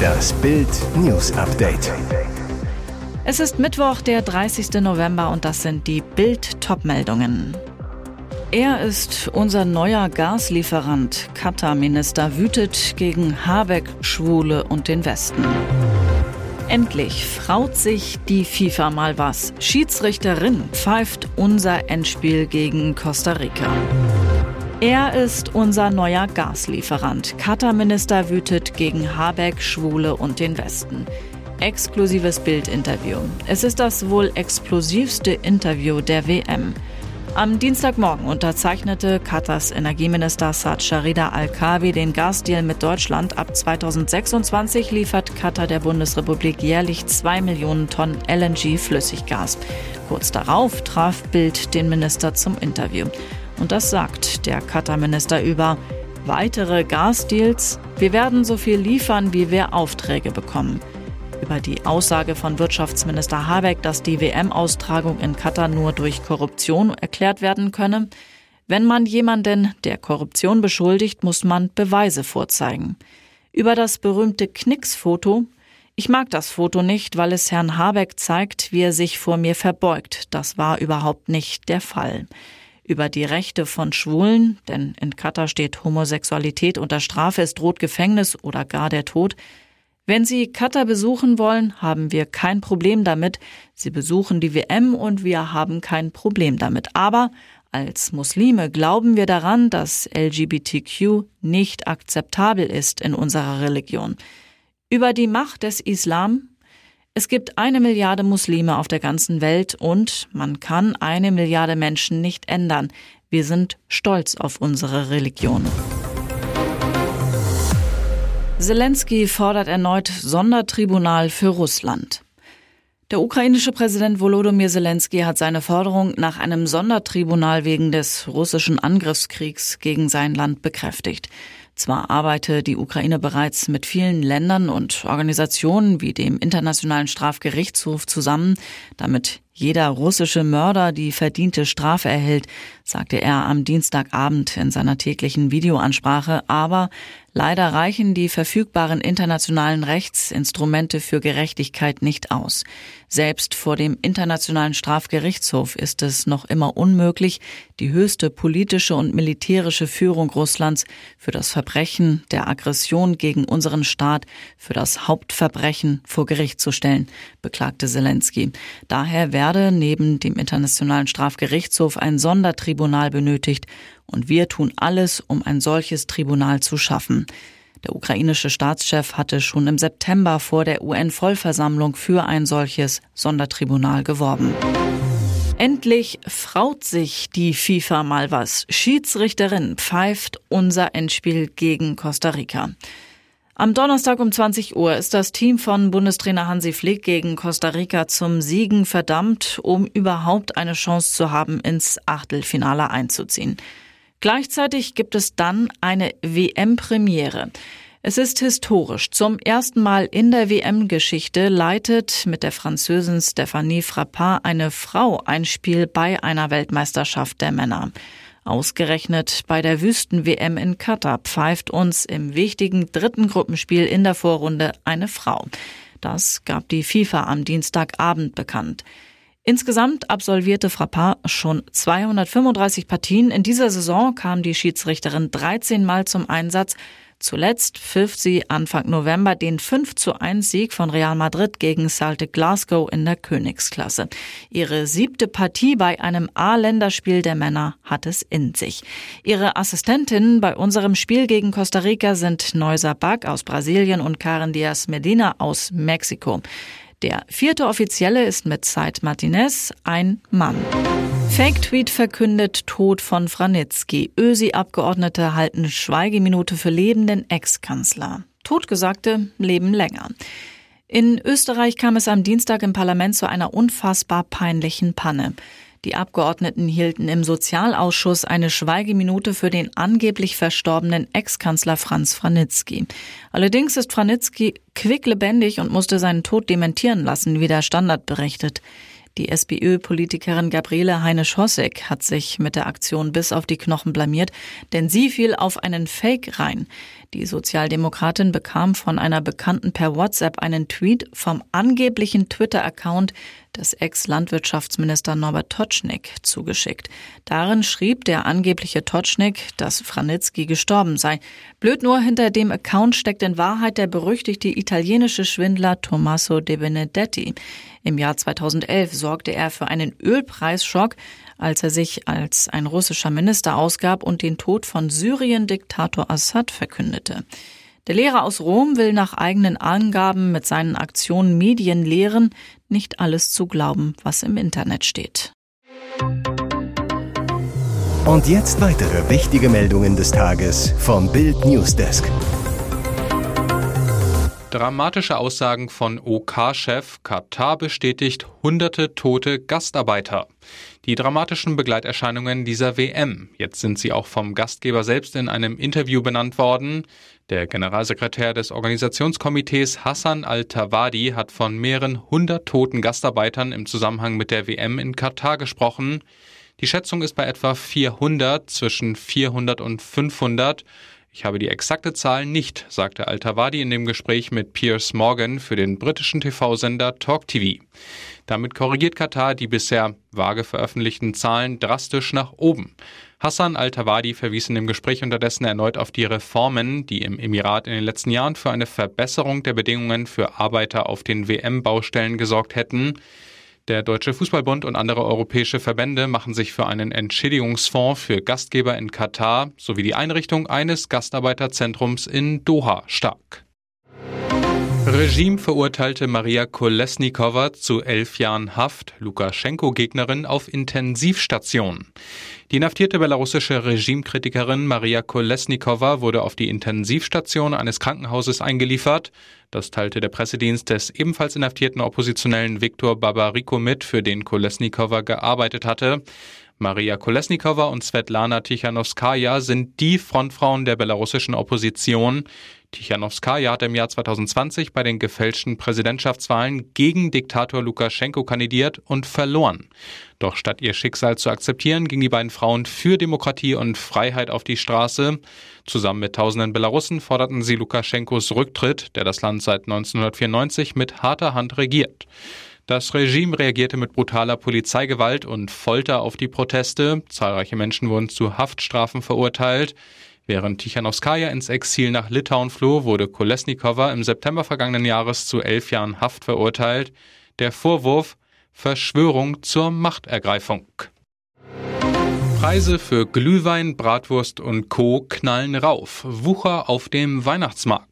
Das Bild News Update. Es ist Mittwoch, der 30. November und das sind die Bild Topmeldungen. Er ist unser neuer Gaslieferant. Katar-Minister wütet gegen Habeck, Schwule und den Westen. Endlich fraut sich die FIFA mal was. Schiedsrichterin pfeift unser Endspiel gegen Costa Rica. Er ist unser neuer Gaslieferant. Katar-Minister wütet gegen Habeck, Schwule und den Westen. Exklusives Bildinterview. Es ist das wohl explosivste Interview der WM. Am Dienstagmorgen unterzeichnete Katars Energieminister Saad Sharida Al-Kabi den Gasdeal mit Deutschland. Ab 2026 liefert Katar der Bundesrepublik jährlich zwei Millionen Tonnen LNG-Flüssiggas. Kurz darauf traf Bild den Minister zum Interview. Und das sagt der Katar-Minister über weitere Gasdeals. Wir werden so viel liefern, wie wir Aufträge bekommen. Über die Aussage von Wirtschaftsminister Habeck, dass die WM-Austragung in Katar nur durch Korruption erklärt werden könne. Wenn man jemanden der Korruption beschuldigt, muss man Beweise vorzeigen. Über das berühmte Knicks-Foto. Ich mag das Foto nicht, weil es Herrn Habeck zeigt, wie er sich vor mir verbeugt. Das war überhaupt nicht der Fall über die Rechte von Schwulen, denn in Katar steht Homosexualität unter Strafe, es droht Gefängnis oder gar der Tod. Wenn Sie Katar besuchen wollen, haben wir kein Problem damit. Sie besuchen die WM und wir haben kein Problem damit. Aber als Muslime glauben wir daran, dass LGBTQ nicht akzeptabel ist in unserer Religion. Über die Macht des Islam es gibt eine Milliarde Muslime auf der ganzen Welt und man kann eine Milliarde Menschen nicht ändern. Wir sind stolz auf unsere Religion. Zelensky fordert erneut Sondertribunal für Russland. Der ukrainische Präsident Volodymyr Zelensky hat seine Forderung nach einem Sondertribunal wegen des russischen Angriffskriegs gegen sein Land bekräftigt. Zwar arbeite die Ukraine bereits mit vielen Ländern und Organisationen wie dem Internationalen Strafgerichtshof zusammen, damit jeder russische Mörder die verdiente Strafe erhält, sagte er am Dienstagabend in seiner täglichen Videoansprache, aber leider reichen die verfügbaren internationalen Rechtsinstrumente für Gerechtigkeit nicht aus. Selbst vor dem Internationalen Strafgerichtshof ist es noch immer unmöglich, die höchste politische und militärische Führung Russlands für das Verbrechen der Aggression gegen unseren Staat, für das Hauptverbrechen vor Gericht zu stellen, beklagte Zelensky. Daher werde neben dem Internationalen Strafgerichtshof ein Sondertribunal benötigt und wir tun alles, um ein solches Tribunal zu schaffen. Der ukrainische Staatschef hatte schon im September vor der UN-Vollversammlung für ein solches Sondertribunal geworben. Endlich fraut sich die FIFA mal was. Schiedsrichterin pfeift unser Endspiel gegen Costa Rica. Am Donnerstag um 20 Uhr ist das Team von Bundestrainer Hansi Flick gegen Costa Rica zum Siegen verdammt, um überhaupt eine Chance zu haben, ins Achtelfinale einzuziehen. Gleichzeitig gibt es dann eine WM-Premiere. Es ist historisch. Zum ersten Mal in der WM-Geschichte leitet mit der Französin Stephanie Frappard eine Frau ein Spiel bei einer Weltmeisterschaft der Männer. Ausgerechnet bei der Wüsten-WM in Katar pfeift uns im wichtigen dritten Gruppenspiel in der Vorrunde eine Frau. Das gab die FIFA am Dienstagabend bekannt. Insgesamt absolvierte Frappard schon 235 Partien. In dieser Saison kam die Schiedsrichterin 13 Mal zum Einsatz. Zuletzt pfiff sie Anfang November den 5 zu 1 Sieg von Real Madrid gegen Celtic Glasgow in der Königsklasse. Ihre siebte Partie bei einem A-Länderspiel der Männer hat es in sich. Ihre Assistentinnen bei unserem Spiel gegen Costa Rica sind Neusa Bach aus Brasilien und Karen Diaz Medina aus Mexiko. Der vierte Offizielle ist mit Zeit Martinez ein Mann. Fake-Tweet verkündet Tod von Franitzky. Ösi-Abgeordnete halten Schweigeminute für lebenden Ex-Kanzler. Totgesagte leben länger. In Österreich kam es am Dienstag im Parlament zu einer unfassbar peinlichen Panne. Die Abgeordneten hielten im Sozialausschuss eine Schweigeminute für den angeblich verstorbenen Ex-Kanzler Franz Franitzky. Allerdings ist Franitzky quicklebendig und musste seinen Tod dementieren lassen, wie der Standard berichtet. Die SPÖ-Politikerin Gabriele Heine-Schossek hat sich mit der Aktion bis auf die Knochen blamiert, denn sie fiel auf einen Fake rein. Die Sozialdemokratin bekam von einer Bekannten per WhatsApp einen Tweet vom angeblichen Twitter-Account des Ex-Landwirtschaftsminister Norbert Totschnig zugeschickt. Darin schrieb der angebliche Totschnig, dass Franitzky gestorben sei. Blöd nur, hinter dem Account steckt in Wahrheit der berüchtigte italienische Schwindler Tommaso De Benedetti. Im Jahr 2011 sorgte er für einen Ölpreisschock, als er sich als ein russischer Minister ausgab und den Tod von Syrien-Diktator Assad verkündete. Der Lehrer aus Rom will nach eigenen Angaben mit seinen Aktionen Medien lehren, nicht alles zu glauben, was im Internet steht. Und jetzt weitere wichtige Meldungen des Tages vom Bild Newsdesk. Dramatische Aussagen von OK-Chef. Katar bestätigt hunderte tote Gastarbeiter. Die dramatischen Begleiterscheinungen dieser WM. Jetzt sind sie auch vom Gastgeber selbst in einem Interview benannt worden. Der Generalsekretär des Organisationskomitees Hassan al-Tawadi hat von mehreren hundert toten Gastarbeitern im Zusammenhang mit der WM in Katar gesprochen. Die Schätzung ist bei etwa 400, zwischen 400 und 500. Ich habe die exakte Zahl nicht, sagte Al-Tawadi in dem Gespräch mit Piers Morgan für den britischen TV-Sender Talk TV. Damit korrigiert Katar die bisher vage veröffentlichten Zahlen drastisch nach oben. Hassan Al-Tawadi verwies in dem Gespräch unterdessen erneut auf die Reformen, die im Emirat in den letzten Jahren für eine Verbesserung der Bedingungen für Arbeiter auf den WM-Baustellen gesorgt hätten. Der Deutsche Fußballbund und andere europäische Verbände machen sich für einen Entschädigungsfonds für Gastgeber in Katar sowie die Einrichtung eines Gastarbeiterzentrums in Doha stark. Regime verurteilte Maria Kolesnikova zu elf Jahren Haft, Lukaschenko-Gegnerin auf Intensivstation. Die inhaftierte belarussische Regimekritikerin Maria Kolesnikova wurde auf die Intensivstation eines Krankenhauses eingeliefert. Das teilte der Pressedienst des ebenfalls inhaftierten Oppositionellen Viktor Babariko mit, für den Kolesnikova gearbeitet hatte. Maria Kolesnikova und Svetlana Tichanowskaja sind die Frontfrauen der belarussischen Opposition. Tichanowskaja hat im Jahr 2020 bei den gefälschten Präsidentschaftswahlen gegen Diktator Lukaschenko kandidiert und verloren. Doch statt ihr Schicksal zu akzeptieren, gingen die beiden Frauen für Demokratie und Freiheit auf die Straße. Zusammen mit tausenden Belarussen forderten sie Lukaschenkos Rücktritt, der das Land seit 1994 mit harter Hand regiert. Das Regime reagierte mit brutaler Polizeigewalt und Folter auf die Proteste. Zahlreiche Menschen wurden zu Haftstrafen verurteilt. Während Tichanowskaja ins Exil nach Litauen floh, wurde Kolesnikova im September vergangenen Jahres zu elf Jahren Haft verurteilt. Der Vorwurf Verschwörung zur Machtergreifung. Preise für Glühwein, Bratwurst und Co. knallen rauf. Wucher auf dem Weihnachtsmarkt.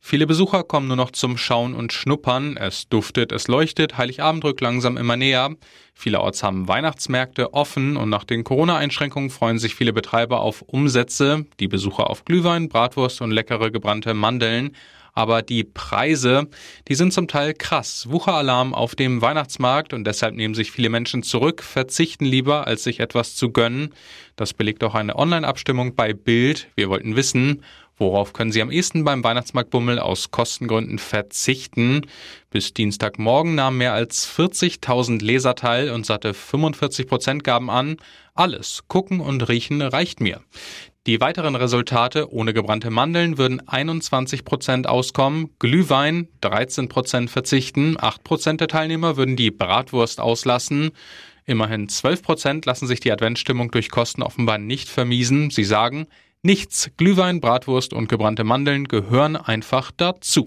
Viele Besucher kommen nur noch zum Schauen und Schnuppern. Es duftet, es leuchtet, Heiligabend rückt langsam immer näher. Vielerorts haben Weihnachtsmärkte offen und nach den Corona-Einschränkungen freuen sich viele Betreiber auf Umsätze. Die Besucher auf Glühwein, Bratwurst und leckere gebrannte Mandeln aber die Preise, die sind zum Teil krass. Wucheralarm auf dem Weihnachtsmarkt und deshalb nehmen sich viele Menschen zurück, verzichten lieber, als sich etwas zu gönnen. Das belegt auch eine Online-Abstimmung bei Bild. Wir wollten wissen, Worauf können Sie am ehesten beim Weihnachtsmarktbummel aus Kostengründen verzichten? Bis Dienstagmorgen nahmen mehr als 40.000 Leser teil und satte 45 Prozent gaben an, alles gucken und riechen reicht mir. Die weiteren Resultate ohne gebrannte Mandeln würden 21 Prozent auskommen, Glühwein 13 Prozent verzichten, 8 Prozent der Teilnehmer würden die Bratwurst auslassen. Immerhin 12 Prozent lassen sich die Adventsstimmung durch Kosten offenbar nicht vermiesen. Sie sagen, nichts, Glühwein, Bratwurst und gebrannte Mandeln gehören einfach dazu.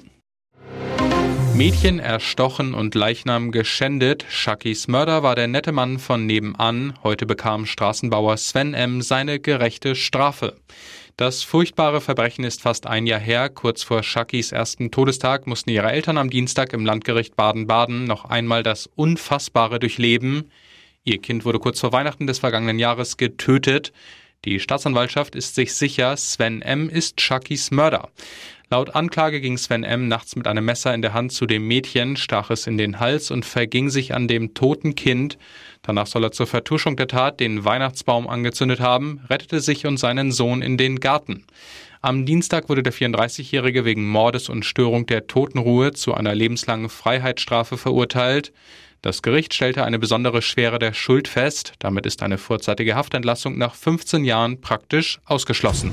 Mädchen erstochen und Leichnam geschändet. Shakis Mörder war der nette Mann von nebenan. Heute bekam Straßenbauer Sven M. seine gerechte Strafe. Das furchtbare Verbrechen ist fast ein Jahr her. Kurz vor Shakis ersten Todestag mussten ihre Eltern am Dienstag im Landgericht Baden-Baden noch einmal das Unfassbare durchleben. Ihr Kind wurde kurz vor Weihnachten des vergangenen Jahres getötet. Die Staatsanwaltschaft ist sich sicher, Sven M. ist Shakis Mörder. Laut Anklage ging Sven M. nachts mit einem Messer in der Hand zu dem Mädchen, stach es in den Hals und verging sich an dem toten Kind. Danach soll er zur Vertuschung der Tat den Weihnachtsbaum angezündet haben, rettete sich und seinen Sohn in den Garten. Am Dienstag wurde der 34-Jährige wegen Mordes und Störung der Totenruhe zu einer lebenslangen Freiheitsstrafe verurteilt. Das Gericht stellte eine besondere Schwere der Schuld fest. Damit ist eine vorzeitige Haftentlassung nach 15 Jahren praktisch ausgeschlossen.